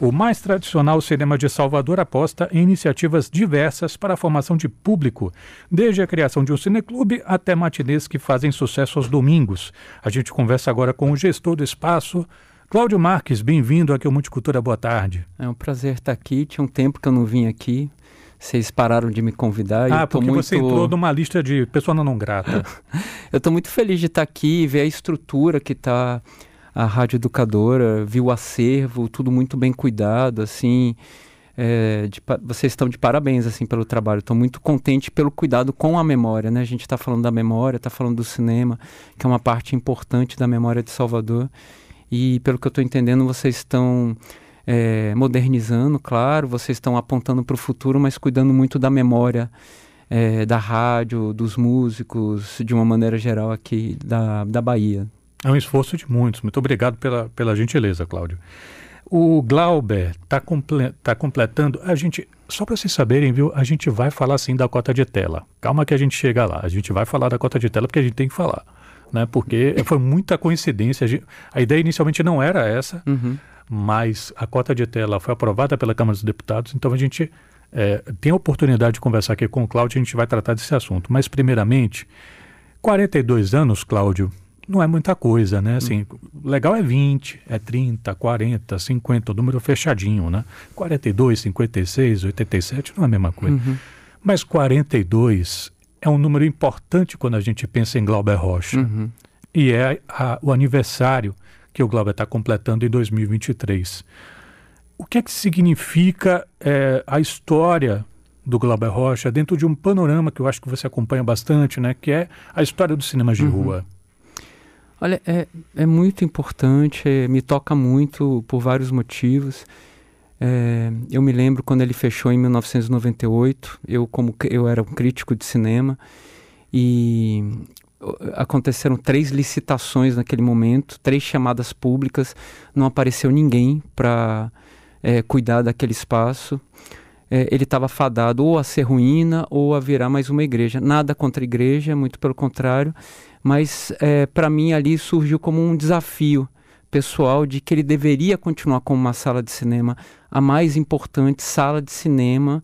O mais tradicional cinema de Salvador aposta em iniciativas diversas para a formação de público, desde a criação de um cineclube até matinês que fazem sucesso aos domingos. A gente conversa agora com o gestor do espaço, Cláudio Marques. Bem-vindo aqui ao Multicultura, boa tarde. É um prazer estar aqui, tinha um tempo que eu não vim aqui. Vocês pararam de me convidar. Ah, porque muito... você entrou numa lista de pessoa não grata. eu estou muito feliz de estar aqui, ver a estrutura que está a Rádio Educadora, vi o acervo, tudo muito bem cuidado, assim. É, de, vocês estão de parabéns assim pelo trabalho. Estou muito contente pelo cuidado com a memória, né? A gente está falando da memória, está falando do cinema, que é uma parte importante da memória de Salvador. E pelo que eu estou entendendo, vocês estão é, modernizando, claro, vocês estão apontando para o futuro, mas cuidando muito da memória é, da rádio, dos músicos, de uma maneira geral aqui da, da Bahia. É um esforço de muitos. Muito obrigado pela, pela gentileza, Cláudio. O Glauber está comple tá completando. A gente, só para vocês saberem, viu? A gente vai falar sim da cota de tela. Calma que a gente chega lá. A gente vai falar da cota de tela porque a gente tem que falar, né? Porque foi muita coincidência. A, gente, a ideia inicialmente não era essa, uhum. mas a cota de tela foi aprovada pela Câmara dos Deputados. Então a gente é, tem a oportunidade de conversar aqui com o Cláudio. A gente vai tratar desse assunto. Mas primeiramente, 42 anos, Cláudio não é muita coisa, né? Assim, legal é 20, é 30, 40, 50, o número fechadinho, né? 42, 56, 87 não é a mesma coisa. Uhum. Mas 42 é um número importante quando a gente pensa em Glauber Rocha. Uhum. E é a, o aniversário que o Glauber está completando em 2023. O que é que significa é, a história do Glauber Rocha dentro de um panorama que eu acho que você acompanha bastante, né? Que é a história dos cinemas de uhum. rua. Olha, é, é muito importante, é, me toca muito por vários motivos. É, eu me lembro quando ele fechou em 1998, eu como eu era um crítico de cinema e aconteceram três licitações naquele momento, três chamadas públicas, não apareceu ninguém para é, cuidar daquele espaço. É, ele estava fadado ou a ser ruína ou a virar mais uma igreja. Nada contra a igreja, muito pelo contrário mas é, para mim ali surgiu como um desafio pessoal de que ele deveria continuar como uma sala de cinema, a mais importante sala de cinema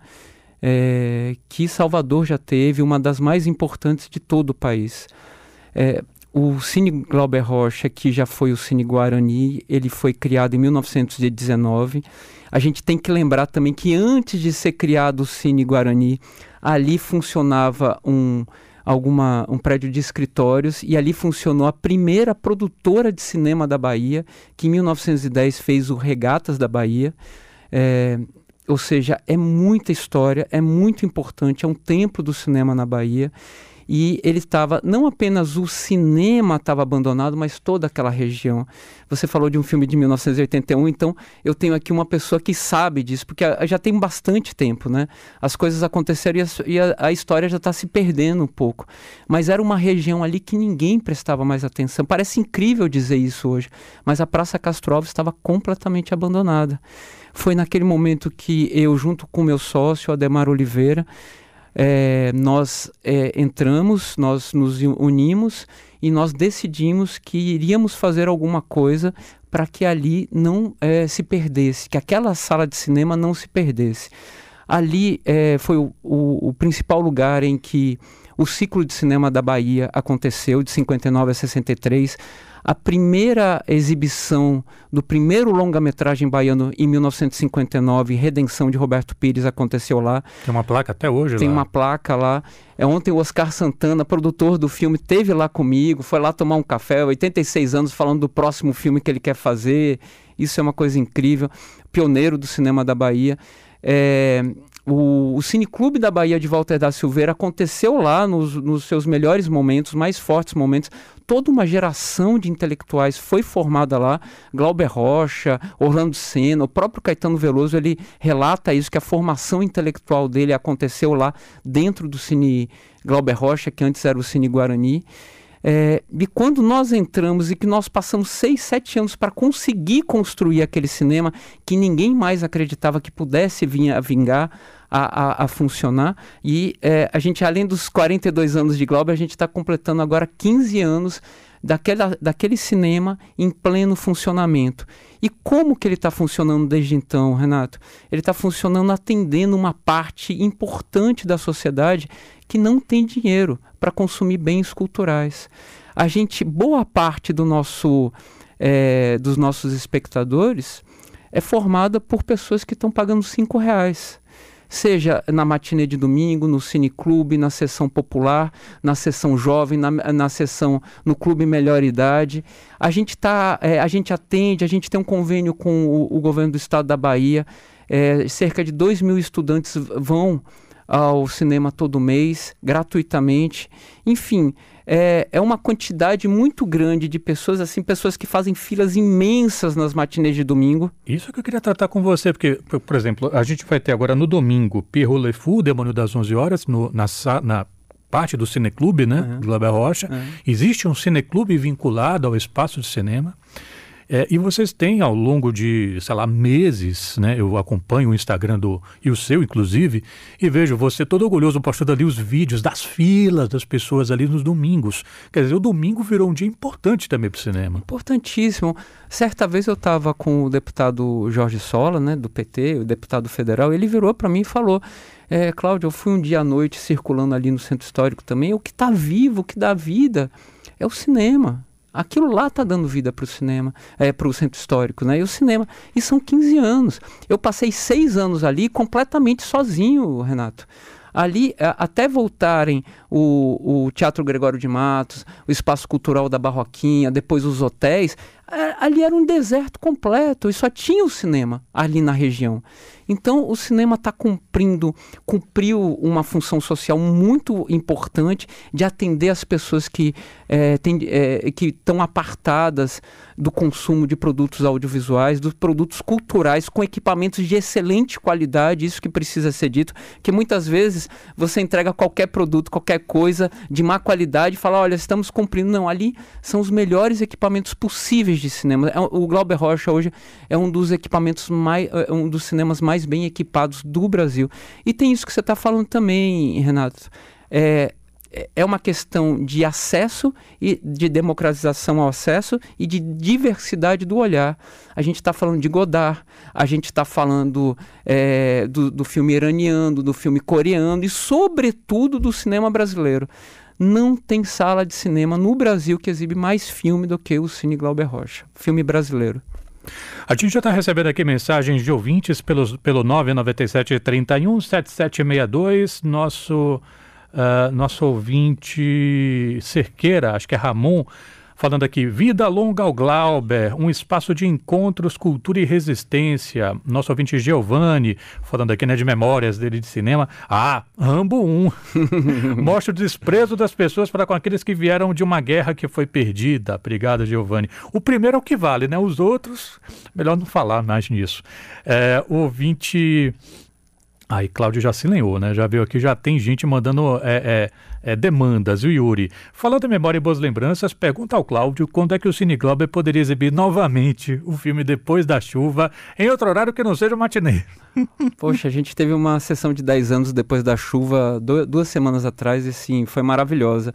é, que Salvador já teve, uma das mais importantes de todo o país. É, o Cine Glauber Rocha, que já foi o Cine Guarani, ele foi criado em 1919. A gente tem que lembrar também que antes de ser criado o Cine Guarani, ali funcionava um alguma, um prédio de escritórios e ali funcionou a primeira produtora de cinema da Bahia, que em 1910 fez o Regatas da Bahia. É, ou seja, é muita história, é muito importante, é um templo do cinema na Bahia e ele estava não apenas o cinema estava abandonado, mas toda aquela região. Você falou de um filme de 1981, então eu tenho aqui uma pessoa que sabe disso, porque já tem bastante tempo, né? As coisas aconteceram e a, e a, a história já está se perdendo um pouco. Mas era uma região ali que ninguém prestava mais atenção. Parece incrível dizer isso hoje, mas a Praça Castro Alves estava completamente abandonada. Foi naquele momento que eu, junto com meu sócio, Ademar Oliveira, é, nós é, entramos, nós nos unimos e nós decidimos que iríamos fazer alguma coisa para que ali não é, se perdesse, que aquela sala de cinema não se perdesse. Ali é, foi o, o, o principal lugar em que o ciclo de cinema da Bahia aconteceu, de 59 a 63 a primeira exibição do primeiro longa-metragem baiano em 1959, Redenção de Roberto Pires, aconteceu lá. Tem uma placa até hoje Tem lá. uma placa lá. É, ontem o Oscar Santana, produtor do filme, teve lá comigo, foi lá tomar um café, 86 anos, falando do próximo filme que ele quer fazer. Isso é uma coisa incrível. Pioneiro do cinema da Bahia. É, o, o Cineclube da Bahia de Walter da Silveira aconteceu lá nos, nos seus melhores momentos, mais fortes momentos. Toda uma geração de intelectuais foi formada lá. Glauber Rocha, Orlando Senna, o próprio Caetano Veloso, ele relata isso, que a formação intelectual dele aconteceu lá dentro do Cine Glauber Rocha, que antes era o Cine Guarani. É, e quando nós entramos e que nós passamos seis, sete anos para conseguir construir aquele cinema que ninguém mais acreditava que pudesse vir a vingar, a, a, a funcionar. E é, a gente, além dos 42 anos de Glauber, a gente está completando agora 15 anos daquela, daquele cinema em pleno funcionamento. E como que ele está funcionando desde então, Renato? Ele está funcionando atendendo uma parte importante da sociedade que não tem dinheiro para consumir bens culturais. A gente, boa parte do nosso, é, dos nossos espectadores é formada por pessoas que estão pagando cinco reais seja na matinê de domingo, no cineclube, na sessão popular, na sessão jovem, na, na sessão no clube melhor idade. A gente tá, é, a gente atende, a gente tem um convênio com o, o governo do estado da Bahia. É, cerca de 2 mil estudantes vão ao cinema todo mês, gratuitamente. Enfim, é, é uma quantidade muito grande de pessoas, assim, pessoas que fazem filas imensas nas matinês de domingo. Isso que eu queria tratar com você, porque, por exemplo, a gente vai ter agora no domingo Pierrot Le Fou, Demônio das 11 Horas, no, na, na parte do Cineclube, né, uhum. do Labé Rocha. Uhum. Existe um cineclube vinculado ao espaço de cinema. É, e vocês têm ao longo de, sei lá, meses, né? Eu acompanho o Instagram do e o seu, inclusive, e vejo você todo orgulhoso postando ali os vídeos das filas das pessoas ali nos domingos. Quer dizer, o domingo virou um dia importante também para o cinema. Importantíssimo. Certa vez eu estava com o deputado Jorge Sola, né, do PT, o deputado federal, ele virou para mim e falou: é, Cláudio, eu fui um dia à noite circulando ali no centro histórico também. O que está vivo, o que dá vida é o cinema. Aquilo lá está dando vida para o cinema, é, para o centro histórico, né? E o cinema. E são 15 anos. Eu passei seis anos ali completamente sozinho, Renato ali até voltarem o, o Teatro Gregório de Matos, o Espaço Cultural da Barroquinha, depois os hotéis, ali era um deserto completo e só tinha o cinema ali na região. Então o cinema está cumprindo, cumpriu uma função social muito importante de atender as pessoas que é, é, que estão apartadas do consumo de produtos audiovisuais, dos produtos culturais com equipamentos de excelente qualidade, isso que precisa ser dito, que muitas vezes você entrega qualquer produto, qualquer coisa de má qualidade e fala, olha, estamos cumprindo. Não, ali são os melhores equipamentos possíveis de cinema. É, o Glauber Rocha hoje é um dos equipamentos mais, é, um dos cinemas mais bem equipados do Brasil. E tem isso que você está falando também, Renato. É, é uma questão de acesso e de democratização ao acesso e de diversidade do olhar. A gente está falando de Godard, a gente está falando é, do, do filme iraniano, do filme coreano e, sobretudo, do cinema brasileiro não tem sala de cinema no Brasil que exibe mais filme do que o Cine Glauber Rocha, filme brasileiro. A gente já está recebendo aqui mensagens de ouvintes pelos, pelo 997 31 7762. Nosso, uh, nosso ouvinte Cerqueira, acho que é Ramon, falando aqui, Vida Longa ao Glauber, um espaço de encontros, cultura e resistência. Nosso ouvinte Giovanni, falando aqui né, de memórias dele de cinema. Ah, Rambo 1. Mostra o desprezo das pessoas para com aqueles que vieram de uma guerra que foi perdida. Obrigado, Giovanni. O primeiro é o que vale, né? Os outros, melhor não falar mais nisso. É, o ouvinte Aí Cláudio já se lenhou, né? Já veio aqui, já tem gente mandando é, é, é, demandas. O Yuri, falando em memória e boas lembranças, pergunta ao Cláudio quando é que o Cine Globo poderia exibir novamente o filme Depois da Chuva em outro horário que não seja o matinê. Poxa, a gente teve uma sessão de 10 anos depois da chuva duas semanas atrás e sim, foi maravilhosa.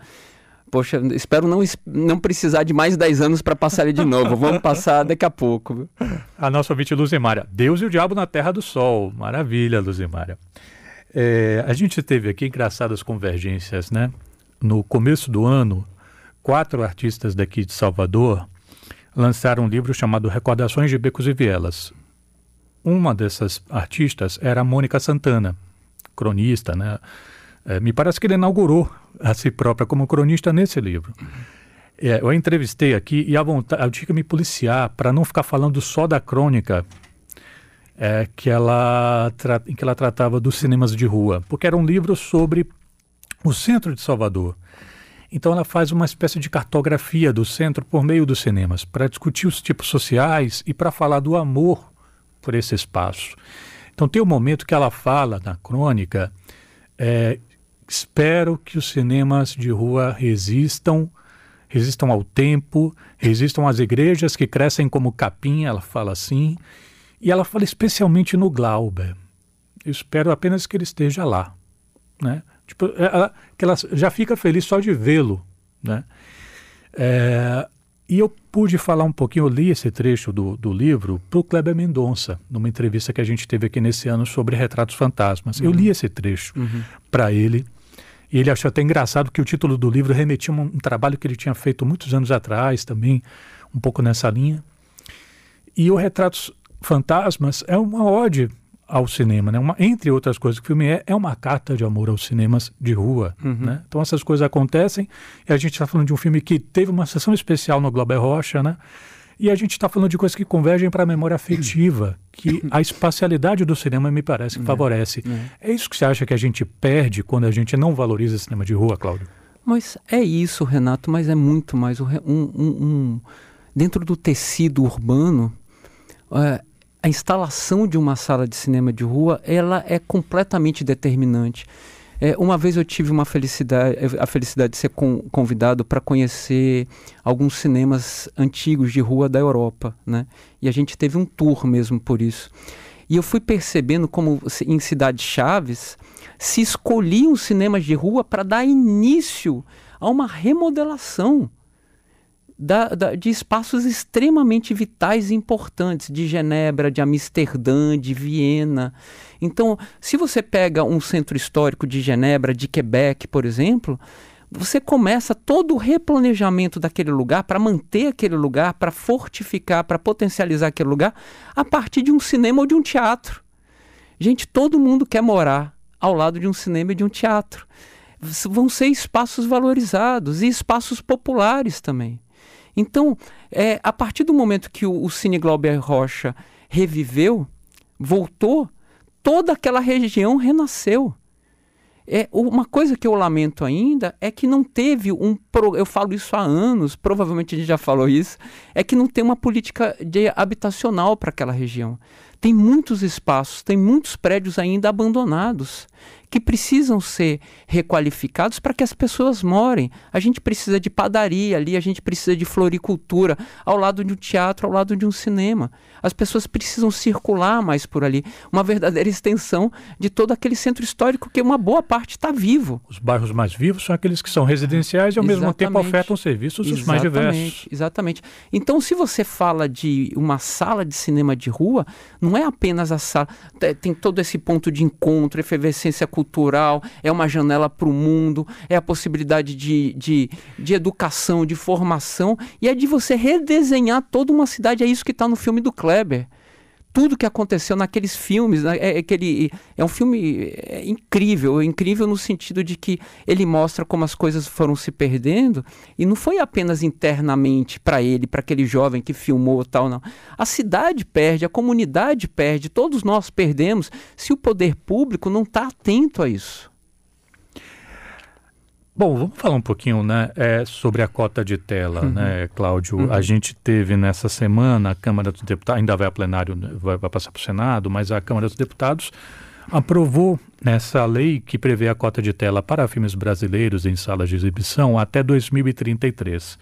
Poxa, espero não, não precisar de mais 10 anos para passar ele de novo. Vamos passar daqui a pouco. A nossa ouvinte Luzimária. Deus e o Diabo na Terra do Sol. Maravilha, Luzimária. É, a gente teve aqui engraçadas convergências, né? No começo do ano, quatro artistas daqui de Salvador lançaram um livro chamado Recordações de Becos e Vielas. Uma dessas artistas era a Mônica Santana, cronista, né? É, me parece que ele inaugurou a si própria como cronista nesse livro. É, eu a entrevistei aqui e a vontade, eu tinha que me policiar para não ficar falando só da crônica é, que, ela em que ela tratava dos cinemas de rua, porque era um livro sobre o centro de Salvador. Então ela faz uma espécie de cartografia do centro por meio dos cinemas, para discutir os tipos sociais e para falar do amor por esse espaço. Então tem um momento que ela fala na crônica é, Espero que os cinemas de rua resistam, resistam ao tempo, resistam às igrejas que crescem como capim, ela fala assim. E ela fala especialmente no Glauber. Eu espero apenas que ele esteja lá. Né? Tipo, ela, que ela já fica feliz só de vê-lo. Né? É, e eu pude falar um pouquinho, eu li esse trecho do, do livro para o Kleber Mendonça, numa entrevista que a gente teve aqui nesse ano sobre retratos fantasmas. Uhum. Eu li esse trecho uhum. para ele. E ele achou até engraçado que o título do livro remetia a um, um trabalho que ele tinha feito muitos anos atrás também, um pouco nessa linha. E o Retratos Fantasmas é uma ode ao cinema, né? Uma, entre outras coisas que o filme é, é uma carta de amor aos cinemas de rua, uhum. né? Então essas coisas acontecem e a gente está falando de um filme que teve uma sessão especial no Globo Rocha, né? E a gente está falando de coisas que convergem para a memória afetiva, que a espacialidade do cinema me parece que é, favorece. É. é isso que você acha que a gente perde quando a gente não valoriza cinema de rua, Cláudio? Mas é isso, Renato, mas é muito mais. Um, um, um dentro do tecido urbano, é, a instalação de uma sala de cinema de rua ela é completamente determinante. É, uma vez eu tive uma felicidade, a felicidade de ser convidado para conhecer alguns cinemas antigos de rua da Europa, né? E a gente teve um tour mesmo por isso. E eu fui percebendo como em cidades chaves se escolhiam cinemas de rua para dar início a uma remodelação da, da, de espaços extremamente vitais e importantes, de Genebra, de Amsterdã, de Viena. Então, se você pega um centro histórico de Genebra, de Quebec, por exemplo, você começa todo o replanejamento daquele lugar para manter aquele lugar, para fortificar, para potencializar aquele lugar a partir de um cinema ou de um teatro. Gente, todo mundo quer morar ao lado de um cinema e de um teatro. Vão ser espaços valorizados e espaços populares também. Então, é, a partir do momento que o, o Cine Glauber Rocha reviveu, voltou, toda aquela região renasceu. É, uma coisa que eu lamento ainda é que não teve um. Eu falo isso há anos, provavelmente a gente já falou isso, é que não tem uma política de habitacional para aquela região. Tem muitos espaços, tem muitos prédios ainda abandonados que precisam ser requalificados para que as pessoas morem. A gente precisa de padaria ali, a gente precisa de floricultura ao lado de um teatro, ao lado de um cinema. As pessoas precisam circular mais por ali. Uma verdadeira extensão de todo aquele centro histórico que uma boa parte está vivo. Os bairros mais vivos são aqueles que são residenciais e ao Exatamente. mesmo tempo ofertam serviços os mais diversos. Exatamente. Então, se você fala de uma sala de cinema de rua, não é apenas a sala. Tem todo esse ponto de encontro, efervescência cultural cultural, é uma janela para o mundo, é a possibilidade de, de, de educação, de formação, e é de você redesenhar toda uma cidade. É isso que está no filme do Kleber tudo que aconteceu naqueles filmes. Né? É, é, aquele, é um filme é incrível, é incrível no sentido de que ele mostra como as coisas foram se perdendo e não foi apenas internamente para ele, para aquele jovem que filmou tal, não. A cidade perde, a comunidade perde, todos nós perdemos se o poder público não está atento a isso. Bom, vamos falar um pouquinho né, é, sobre a cota de tela, uhum. né, Cláudio? Uhum. A gente teve nessa semana, a Câmara dos Deputados, ainda vai a plenário, né, vai, vai passar para o Senado, mas a Câmara dos Deputados aprovou essa lei que prevê a cota de tela para filmes brasileiros em salas de exibição até 2033.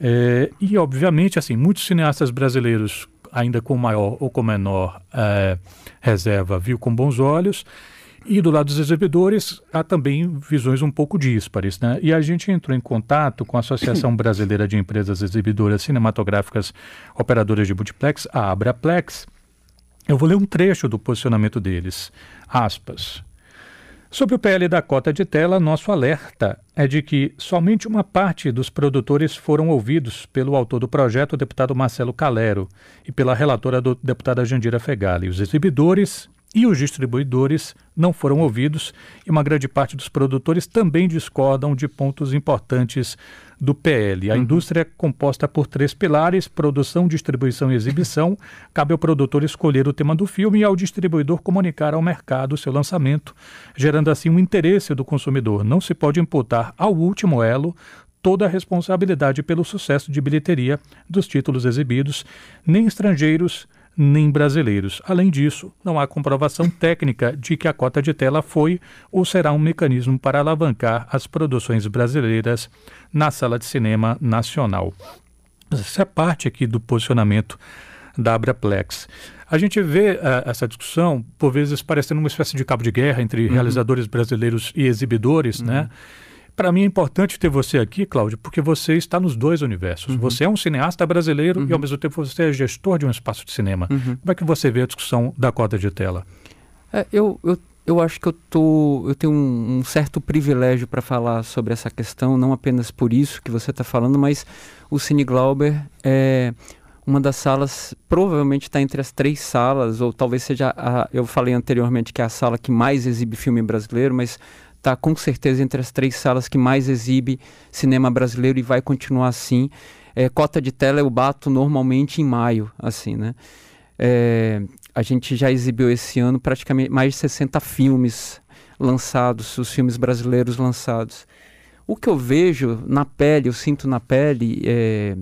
É, e, obviamente, assim, muitos cineastas brasileiros, ainda com maior ou com menor é, reserva, viu com bons olhos. E do lado dos exibidores, há também visões um pouco díspares. Né? E a gente entrou em contato com a Associação Brasileira de Empresas Exibidoras Cinematográficas Operadoras de Multiplex, a Abraplex. Eu vou ler um trecho do posicionamento deles. Aspas. Sobre o PL da cota de tela, nosso alerta é de que somente uma parte dos produtores foram ouvidos pelo autor do projeto, o deputado Marcelo Calero, e pela relatora, do deputada Jandira Fegali. Os exibidores e os distribuidores não foram ouvidos e uma grande parte dos produtores também discordam de pontos importantes do PL. A uhum. indústria é composta por três pilares: produção, distribuição e exibição. Cabe ao produtor escolher o tema do filme e ao distribuidor comunicar ao mercado seu lançamento, gerando assim um interesse do consumidor. Não se pode imputar ao último elo toda a responsabilidade pelo sucesso de bilheteria dos títulos exibidos, nem estrangeiros nem brasileiros. Além disso, não há comprovação técnica de que a cota de tela foi ou será um mecanismo para alavancar as produções brasileiras na sala de cinema nacional. Essa é parte aqui do posicionamento da Abraplex. A gente vê uh, essa discussão, por vezes, parecendo uma espécie de cabo de guerra entre uhum. realizadores brasileiros e exibidores, né? uhum. né? Para mim é importante ter você aqui, Cláudio, porque você está nos dois universos. Uhum. Você é um cineasta brasileiro uhum. e, ao mesmo tempo, você é gestor de um espaço de cinema. Uhum. Como é que você vê a discussão da cota de tela? É, eu, eu, eu acho que eu, tô, eu tenho um, um certo privilégio para falar sobre essa questão, não apenas por isso que você está falando, mas o Cine Glauber é uma das salas, provavelmente está entre as três salas, ou talvez seja, a, eu falei anteriormente que é a sala que mais exibe filme brasileiro, mas está com certeza entre as três salas que mais exibe cinema brasileiro e vai continuar assim. É, cota de tela eu bato normalmente em maio, assim, né? É, a gente já exibiu esse ano praticamente mais de 60 filmes lançados, os filmes brasileiros lançados. O que eu vejo na pele, eu sinto na pele, é,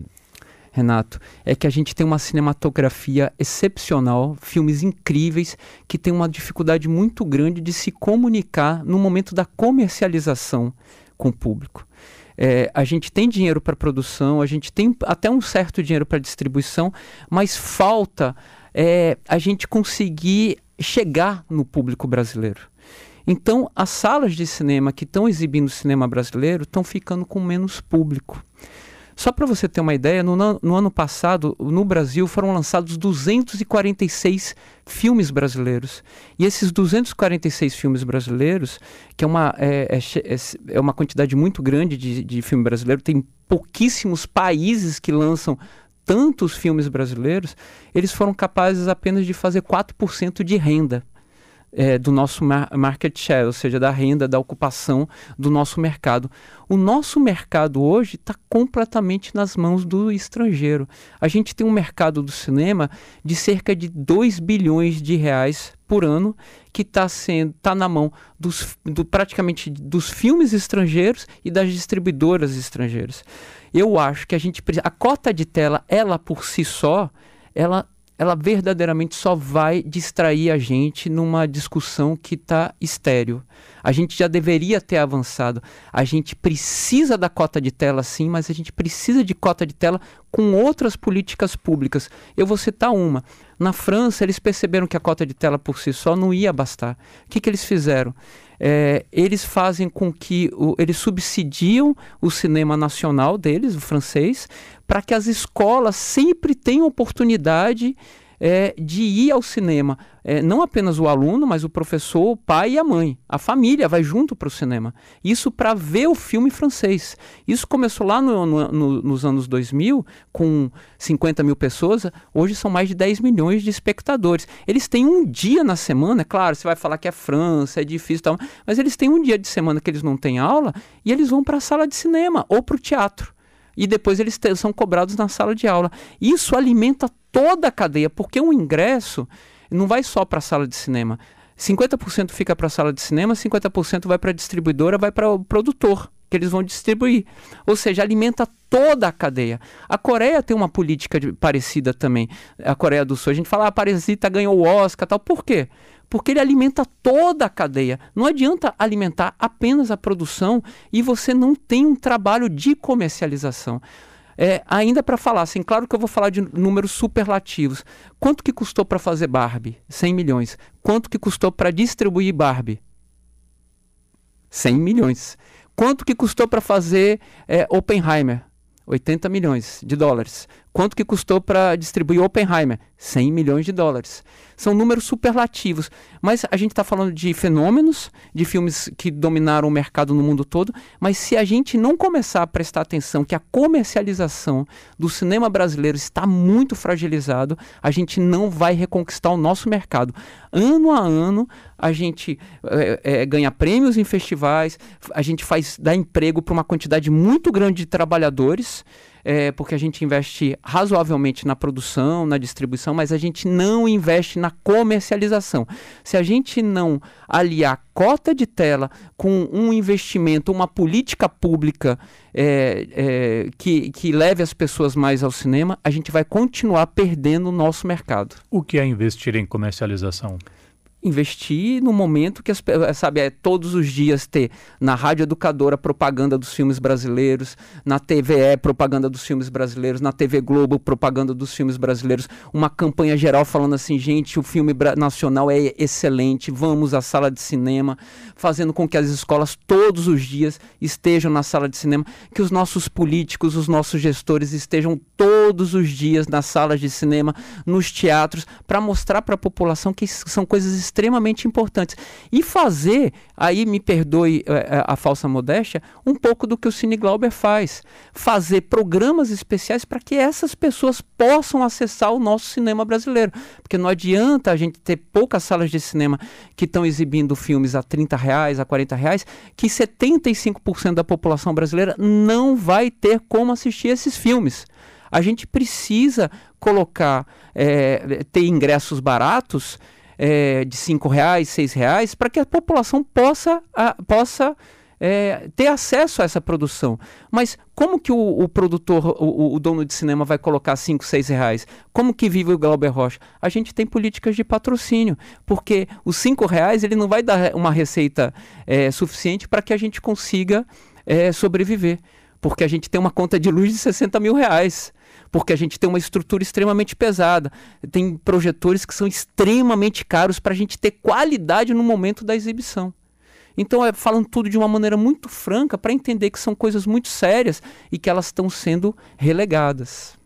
Renato, é que a gente tem uma cinematografia excepcional, filmes incríveis, que tem uma dificuldade muito grande de se comunicar no momento da comercialização com o público. É, a gente tem dinheiro para produção, a gente tem até um certo dinheiro para distribuição, mas falta é, a gente conseguir chegar no público brasileiro. Então, as salas de cinema que estão exibindo cinema brasileiro estão ficando com menos público. Só para você ter uma ideia, no, no, ano passado, no Brasil, foram lançados 246 filmes brasileiros. E esses 246 filmes brasileiros, que é uma, é, é, é, é uma quantidade muito grande de, de filme brasileiro, tem pouquíssimos países que lançam tantos filmes brasileiros, eles foram capazes apenas de fazer 4% de renda é, do nosso mar market share, ou seja, da renda, da ocupação do nosso mercado. O nosso mercado hoje está completamente nas mãos do estrangeiro. A gente tem um mercado do cinema de cerca de 2 bilhões de reais por ano que está sendo tá na mão dos do, praticamente dos filmes estrangeiros e das distribuidoras estrangeiras. Eu acho que a gente a cota de tela ela por si só ela ela verdadeiramente só vai distrair a gente numa discussão que está estéreo. A gente já deveria ter avançado. A gente precisa da cota de tela sim, mas a gente precisa de cota de tela com outras políticas públicas. Eu vou citar uma. Na França, eles perceberam que a cota de tela por si só não ia bastar. O que, que eles fizeram? É, eles fazem com que o, eles subsidiam o cinema nacional deles, o francês, para que as escolas sempre tenham oportunidade é, de ir ao cinema. É, não apenas o aluno, mas o professor, o pai e a mãe. A família vai junto para o cinema. Isso para ver o filme francês. Isso começou lá no, no, no, nos anos 2000, com 50 mil pessoas. Hoje são mais de 10 milhões de espectadores. Eles têm um dia na semana, é claro, você vai falar que é França, é difícil tal, mas eles têm um dia de semana que eles não têm aula e eles vão para a sala de cinema ou para o teatro e depois eles são cobrados na sala de aula. Isso alimenta toda a cadeia, porque o ingresso não vai só para a sala de cinema. 50% fica para a sala de cinema, 50% vai para a distribuidora, vai para o produtor, que eles vão distribuir. Ou seja, alimenta toda a cadeia. A Coreia tem uma política de, parecida também. A Coreia do Sul, a gente fala, ah, a Parasita ganhou o Oscar, tal. Por quê? Porque ele alimenta toda a cadeia. Não adianta alimentar apenas a produção e você não tem um trabalho de comercialização. É, ainda para falar, assim, claro que eu vou falar de números superlativos. Quanto que custou para fazer Barbie? 100 milhões. Quanto que custou para distribuir Barbie? 100 milhões. Quanto que custou para fazer é, Oppenheimer? 80 milhões de dólares. Quanto que custou para distribuir Oppenheimer? 100 milhões de dólares. São números superlativos, mas a gente está falando de fenômenos, de filmes que dominaram o mercado no mundo todo, mas se a gente não começar a prestar atenção que a comercialização do cinema brasileiro está muito fragilizado, a gente não vai reconquistar o nosso mercado. Ano a ano, a gente é, é, ganha prêmios em festivais, a gente faz dá emprego para uma quantidade muito grande de trabalhadores, é, porque a gente investe razoavelmente na produção, na distribuição, mas a gente não investe na comercialização. Se a gente não aliar cota de tela com um investimento, uma política pública é, é, que, que leve as pessoas mais ao cinema, a gente vai continuar perdendo o nosso mercado. O que é investir em comercialização? Investir no momento que, as, sabe, é todos os dias ter na rádio educadora propaganda dos filmes brasileiros, na TVE propaganda dos filmes brasileiros, na TV Globo propaganda dos filmes brasileiros, uma campanha geral falando assim, gente, o filme nacional é excelente, vamos à sala de cinema, fazendo com que as escolas todos os dias estejam na sala de cinema, que os nossos políticos, os nossos gestores estejam todos os dias nas salas de cinema, nos teatros, para mostrar para a população que são coisas extremamente importantes. E fazer, aí me perdoe é, a falsa modéstia, um pouco do que o Cine Glauber faz. Fazer programas especiais para que essas pessoas possam acessar o nosso cinema brasileiro. Porque não adianta a gente ter poucas salas de cinema que estão exibindo filmes a 30 reais, a 40 reais, que 75% da população brasileira não vai ter como assistir esses filmes. A gente precisa colocar, é, ter ingressos baratos é, de cinco reais, seis reais, para que a população possa, a, possa é, ter acesso a essa produção. Mas como que o, o produtor, o, o, dono de cinema vai colocar cinco, seis reais? Como que vive o Glauber Rocha? A gente tem políticas de patrocínio, porque os cinco reais ele não vai dar uma receita é, suficiente para que a gente consiga é, sobreviver. Porque a gente tem uma conta de luz de 60 mil reais porque a gente tem uma estrutura extremamente pesada. Tem projetores que são extremamente caros para a gente ter qualidade no momento da exibição. Então, é falando tudo de uma maneira muito franca para entender que são coisas muito sérias e que elas estão sendo relegadas.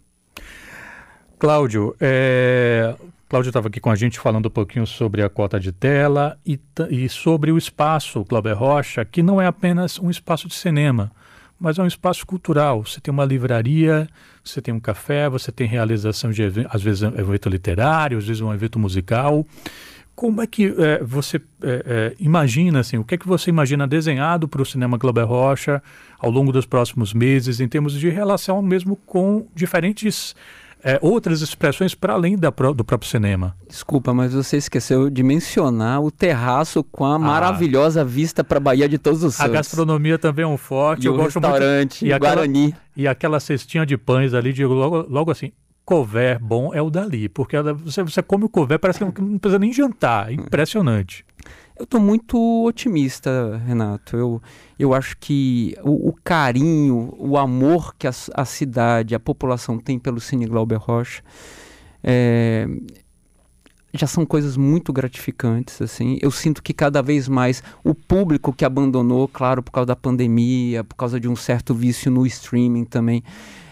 Cláudio, é... Cláudio estava aqui com a gente falando um pouquinho sobre a cota de tela e, e sobre o espaço Cláudio Rocha, que não é apenas um espaço de cinema, mas é um espaço cultural. Você tem uma livraria, você tem um café, você tem realização de às vezes um evento literário, às vezes um evento musical. Como é que é, você é, é, imagina, assim, o que é que você imagina desenhado para o cinema Glober Rocha ao longo dos próximos meses, em termos de relação mesmo com diferentes é, outras expressões para além da, do próprio cinema. Desculpa, mas você esqueceu de mencionar o terraço com a ah. maravilhosa vista para a Bahia de Todos os Santos. A gastronomia também é um forte. E eu o gosto restaurante, muito... e Guarani. Aquela, e aquela cestinha de pães ali, de logo, logo assim, cover bom é o dali, porque você, você come o cover, parece que não, não precisa nem jantar. Impressionante. Eu estou muito otimista, Renato. Eu, eu acho que o, o carinho, o amor que a, a, cidade, a população tem pelo Cine Glauber Rocha é, já são coisas muito gratificantes. assim. Eu sinto que cada vez mais o público que abandonou, claro, por causa da pandemia, por causa de um certo vício no streaming também,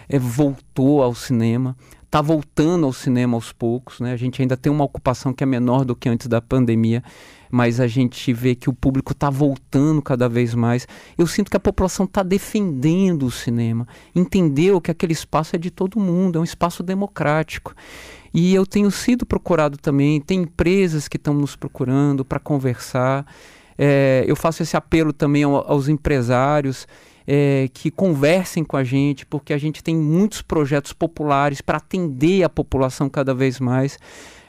é, voltou ao cinema está voltando ao cinema aos poucos, né? A gente ainda tem uma ocupação que é menor do que antes da pandemia, mas a gente vê que o público está voltando cada vez mais. Eu sinto que a população está defendendo o cinema, entendeu que aquele espaço é de todo mundo, é um espaço democrático. E eu tenho sido procurado também, tem empresas que estão nos procurando para conversar. É, eu faço esse apelo também aos empresários é, que conversem com a gente, porque a gente tem muitos projetos populares para atender a população cada vez mais.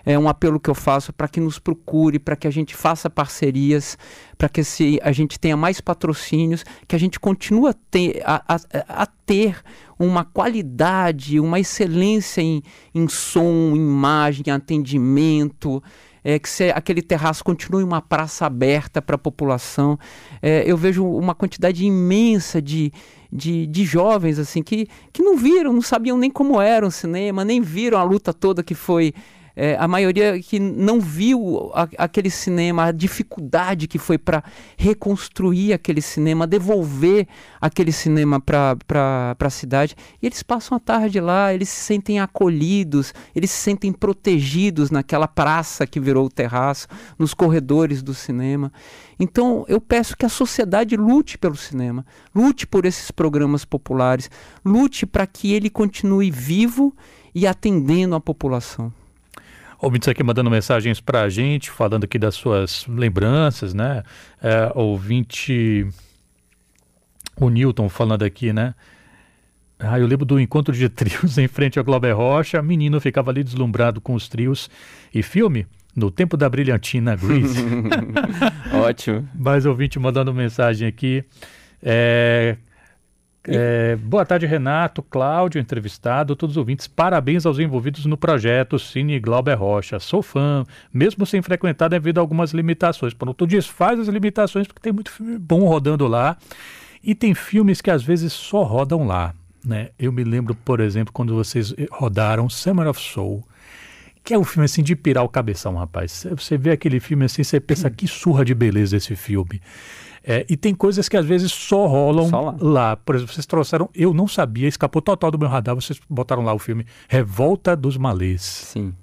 É um apelo que eu faço para que nos procure, para que a gente faça parcerias, para que se a gente tenha mais patrocínios, que a gente continue a ter, a, a, a ter uma qualidade, uma excelência em, em som, imagem, atendimento é, que se aquele terraço continue uma praça aberta para a população. É, eu vejo uma quantidade imensa de, de, de, jovens assim que, que não viram, não sabiam nem como era o cinema, nem viram a luta toda que foi é, a maioria que não viu a, aquele cinema, a dificuldade que foi para reconstruir aquele cinema, devolver aquele cinema para a cidade. E eles passam a tarde lá, eles se sentem acolhidos, eles se sentem protegidos naquela praça que virou o terraço, nos corredores do cinema. Então eu peço que a sociedade lute pelo cinema, lute por esses programas populares, lute para que ele continue vivo e atendendo a população. Ouvintes aqui mandando mensagens para a gente, falando aqui das suas lembranças, né? É, ouvinte. O Newton falando aqui, né? Ah, eu lembro do encontro de trios em frente ao Glauber Rocha. Menino ficava ali deslumbrado com os trios. E filme? No tempo da brilhantina Grease. Ótimo. Mais ouvinte mandando mensagem aqui. É, É, boa tarde, Renato, Cláudio, entrevistado, todos os ouvintes. Parabéns aos envolvidos no projeto Cine Glauber Rocha. Sou fã, mesmo sem frequentar devido a algumas limitações. Pronto, desfaz as limitações porque tem muito filme bom rodando lá. E tem filmes que às vezes só rodam lá. Né? Eu me lembro, por exemplo, quando vocês rodaram Summer of Soul que é um filme assim de pirar o cabeção, rapaz. Você vê aquele filme assim, você pensa que surra de beleza esse filme. É, e tem coisas que às vezes só rolam só lá. lá. Por exemplo, vocês trouxeram, eu não sabia, escapou total do meu radar, vocês botaram lá o filme Revolta dos Malês. Sim.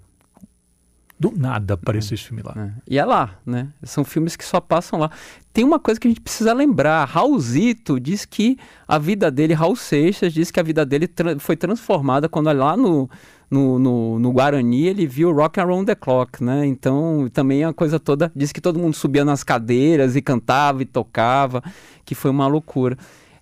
Do nada apareceu é, esse filme lá. É. E é lá, né? São filmes que só passam lá. Tem uma coisa que a gente precisa lembrar. Raulzito diz que a vida dele, Raul Seixas, diz que a vida dele tra foi transformada quando lá no, no, no, no, Guarani ele viu Rock Around the Clock, né? Então também a coisa toda, diz que todo mundo subia nas cadeiras e cantava e tocava, que foi uma loucura.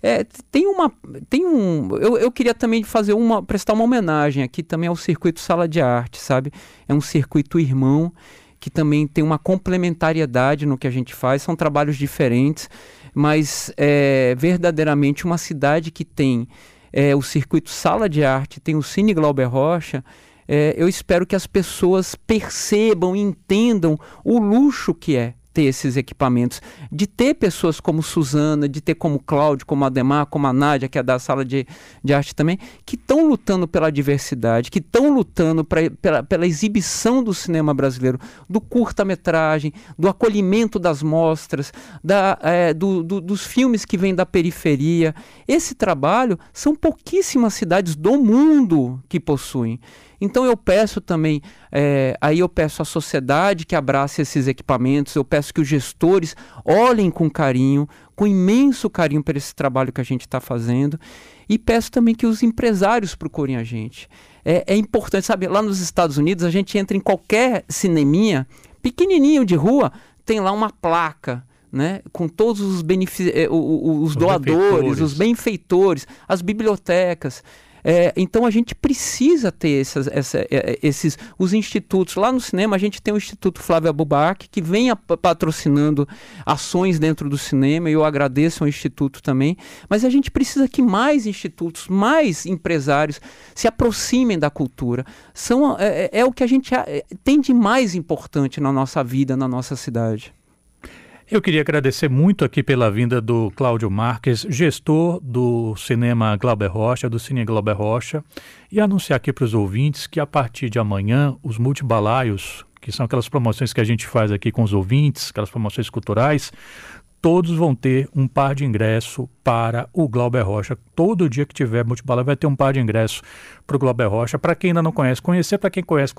É, tem uma. Tem um. Eu, eu queria também fazer uma. prestar uma homenagem aqui também ao circuito Sala de Arte, sabe? É um circuito irmão que também tem uma complementariedade no que a gente faz, são trabalhos diferentes, mas é verdadeiramente uma cidade que tem é, o circuito Sala de Arte, tem o Cine Glauber Rocha. É, eu espero que as pessoas percebam entendam o luxo que é ter esses equipamentos, de ter pessoas como Suzana, de ter como Cláudio, como Ademar, como a Nádia, que é da sala de, de arte também, que estão lutando pela diversidade, que estão lutando pra, pela, pela exibição do cinema brasileiro, do curta-metragem, do acolhimento das mostras, da, é, do, do, dos filmes que vêm da periferia. Esse trabalho são pouquíssimas cidades do mundo que possuem. Então eu peço também, é, aí eu peço à sociedade que abrace esses equipamentos, eu peço que os gestores olhem com carinho, com imenso carinho para esse trabalho que a gente está fazendo, e peço também que os empresários procurem a gente. É, é importante, sabe, lá nos Estados Unidos a gente entra em qualquer cineminha, pequenininho de rua, tem lá uma placa. Né, com todos os, benefic... Eh, os, os doadores, benfeitores. os benfeitores, as bibliotecas. É, então a gente precisa ter essas, essa, é, é, esses os institutos. Lá no cinema a gente tem o Instituto Flávio Abubac, que vem a, patrocinando ações dentro do cinema, e eu agradeço ao Instituto também. Mas a gente precisa que mais institutos, mais empresários se aproximem da cultura. São, é, é, é o que a gente tem de mais importante na nossa vida, na nossa cidade. Eu queria agradecer muito aqui pela vinda do Cláudio Marques, gestor do Cinema Glauber Rocha, do Cine Glauber Rocha, e anunciar aqui para os ouvintes que a partir de amanhã os multibalaios, que são aquelas promoções que a gente faz aqui com os ouvintes, aquelas promoções culturais, todos vão ter um par de ingresso para o Glauber Rocha. Todo dia que tiver multibala vai ter um par de ingresso para o Glauber Rocha. Para quem ainda não conhece, conhecer, para quem conhece,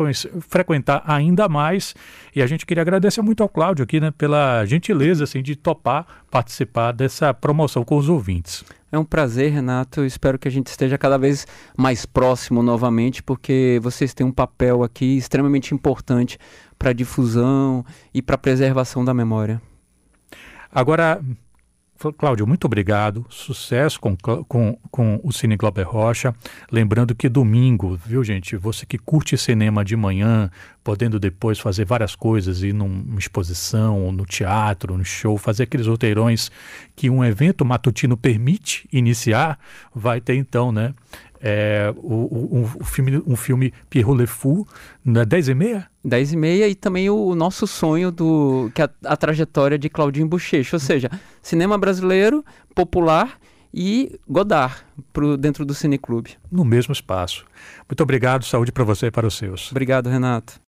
frequentar ainda mais. E a gente queria agradecer muito ao Cláudio aqui, né, pela gentileza assim, de topar participar dessa promoção com os ouvintes. É um prazer, Renato. Espero que a gente esteja cada vez mais próximo novamente, porque vocês têm um papel aqui extremamente importante para a difusão e para a preservação da memória. Agora, Cláudio, muito obrigado. Sucesso com, com, com o Cine Glauber Rocha. Lembrando que domingo, viu, gente? Você que curte cinema de manhã, podendo depois fazer várias coisas, ir numa exposição, no teatro, no show, fazer aqueles roteirões que um evento matutino permite iniciar, vai ter então, né? É, o, o, o, filme, um filme Pierrot Le Fou, na 10 e meia? 10 e meia e também o, o nosso sonho do que é a, a, trajetória de Claudinho Bochecha, ou seja, cinema brasileiro, popular e Godard pro, dentro do Cineclube. No mesmo espaço. Muito obrigado, saúde para você e para os seus. Obrigado, Renato.